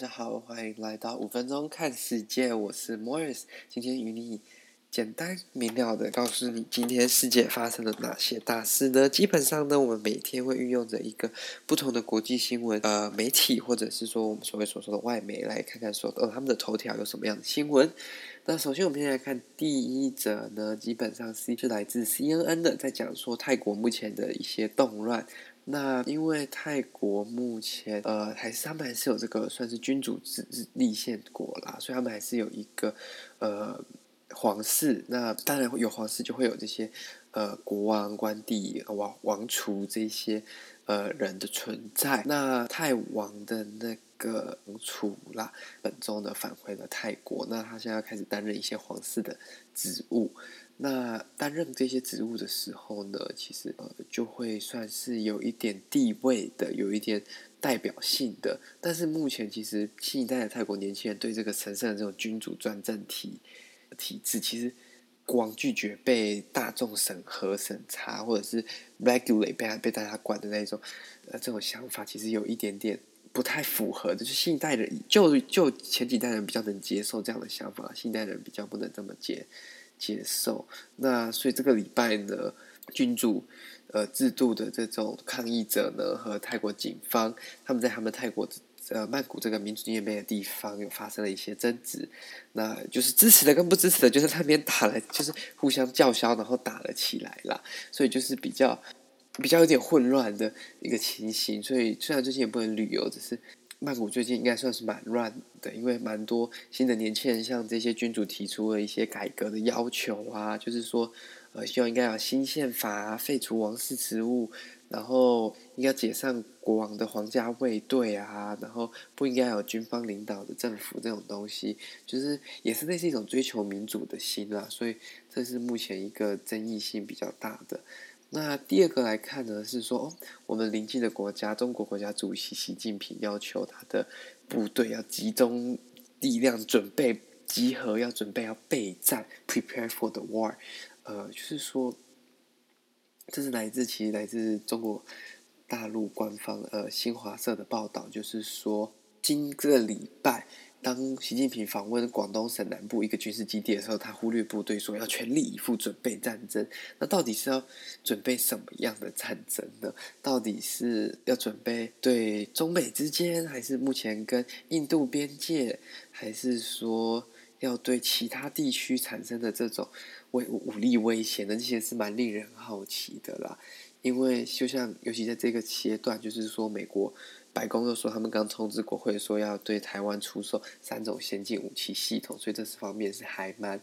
大家好，欢迎来到五分钟看世界，我是 Morris，今天与你简单明了的告诉你今天世界发生了哪些大事呢？基本上呢，我们每天会运用着一个不同的国际新闻呃媒体，或者是说我们所谓所说的外媒来看看说呃他们的头条有什么样的新闻。那首先我们先来看第一则呢，基本上是是来自 CNN 的，在讲说泰国目前的一些动乱。那因为泰国目前呃还是他们还是有这个算是君主制立宪国啦，所以他们还是有一个呃皇室。那当然有皇室就会有这些呃国王、官邸、王王储这些呃人的存在。那泰王的那个王储啦，本周呢返回了泰国，那他现在开始担任一些皇室的职务。那担任这些职务的时候呢，其实呃就会算是有一点地位的，有一点代表性的。但是目前其实新一代的泰国年轻人对这个神圣的这种君主专政体体制，其实光拒绝被大众审核审查，或者是 regulate 被被大家管的那种呃这种想法，其实有一点点不太符合的。就是新一代人就就前几代人比较能接受这样的想法，新一代人比较不能这么接。接受。那所以这个礼拜呢，君主呃制度的这种抗议者呢，和泰国警方，他们在他们泰国呃曼谷这个民主纪念碑的地方有发生了一些争执，那就是支持的跟不支持的，就是那边打了，就是互相叫嚣，然后打了起来啦。所以就是比较比较有点混乱的一个情形。所以虽然最近也不能旅游，只是。曼谷最近应该算是蛮乱的，因为蛮多新的年轻人向这些君主提出了一些改革的要求啊，就是说，呃，希望应该要新宪法啊，废除王室职务，然后应该解散国王的皇家卫队啊，然后不应该有军方领导的政府这种东西，就是也是类似一种追求民主的心啦，所以这是目前一个争议性比较大的。那第二个来看呢，是说，哦，我们邻近的国家，中国国家主席习近平要求他的部队要集中力量，准备集合，要准备要备战，prepare for the war。呃，就是说，这是来自其实来自中国大陆官方呃新华社的报道，就是说，今个礼拜。当习近平访问广东省南部一个军事基地的时候，他忽略部队说要全力以赴准备战争。那到底是要准备什么样的战争呢？到底是要准备对中美之间，还是目前跟印度边界，还是说要对其他地区产生的这种威武力威胁呢？这些是蛮令人好奇的啦。因为就像尤其在这个阶段，就是说美国。白宫又说，他们刚通知国会说要对台湾出售三种先进武器系统，所以这是方面是还蛮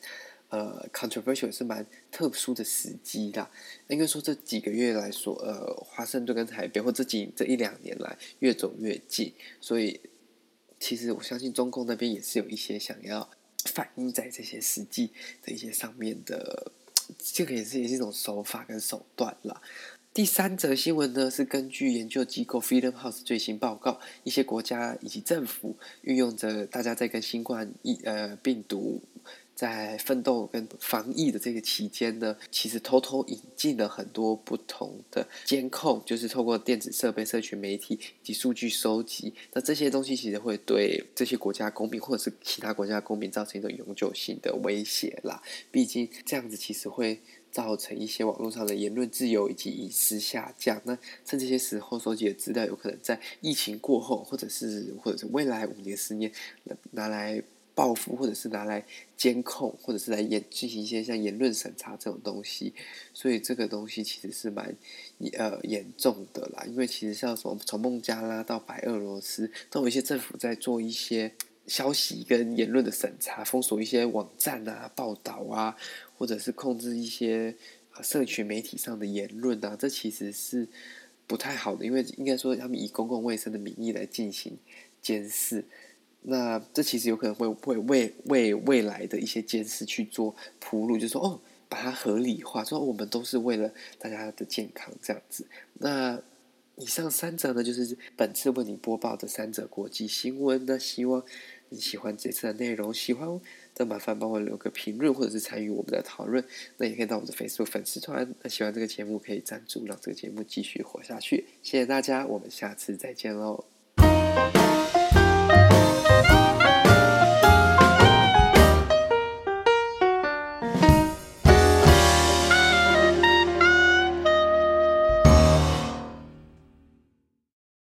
呃 controversial，是蛮特殊的时机啦。应该说这几个月来说，呃，华盛顿跟台北或这几这一两年来越走越近，所以其实我相信中共那边也是有一些想要反映在这些实际的一些上面的，这个也是也是一种手法跟手段啦。第三则新闻呢，是根据研究机构 Freedom House 最新报告，一些国家以及政府运用着大家在跟新冠疫呃病毒在奋斗跟防疫的这个期间呢，其实偷偷引进了很多不同的监控，就是透过电子设备、社群媒体以及数据收集，那这些东西其实会对这些国家公民或者是其他国家公民造成一种永久性的威胁啦。毕竟这样子其实会。造成一些网络上的言论自由以及隐私下降。那趁这些时候收集的资料，有可能在疫情过后，或者是或者是未来五年、十年拿来报复，或者是拿来监控，或者是来演进行一些像言论审查这种东西。所以这个东西其实是蛮呃严重的啦。因为其实像什么从孟加拉到白俄罗斯，都有一些政府在做一些消息跟言论的审查，封锁一些网站啊、报道啊。或者是控制一些社群媒体上的言论啊，这其实是不太好的，因为应该说他们以公共卫生的名义来进行监视，那这其实有可能会会为为未来的一些监视去做铺路，就说哦，把它合理化，说我们都是为了大家的健康这样子。那以上三则呢，就是本次为你播报的三则国际新闻。那希望你喜欢这次的内容，喜欢。那麻烦帮我留个评论，或者是参与我们的讨论。那也可以到我们的 Facebook 粉丝团。那喜欢这个节目，可以赞助，让这个节目继续活下去。谢谢大家，我们下次再见喽。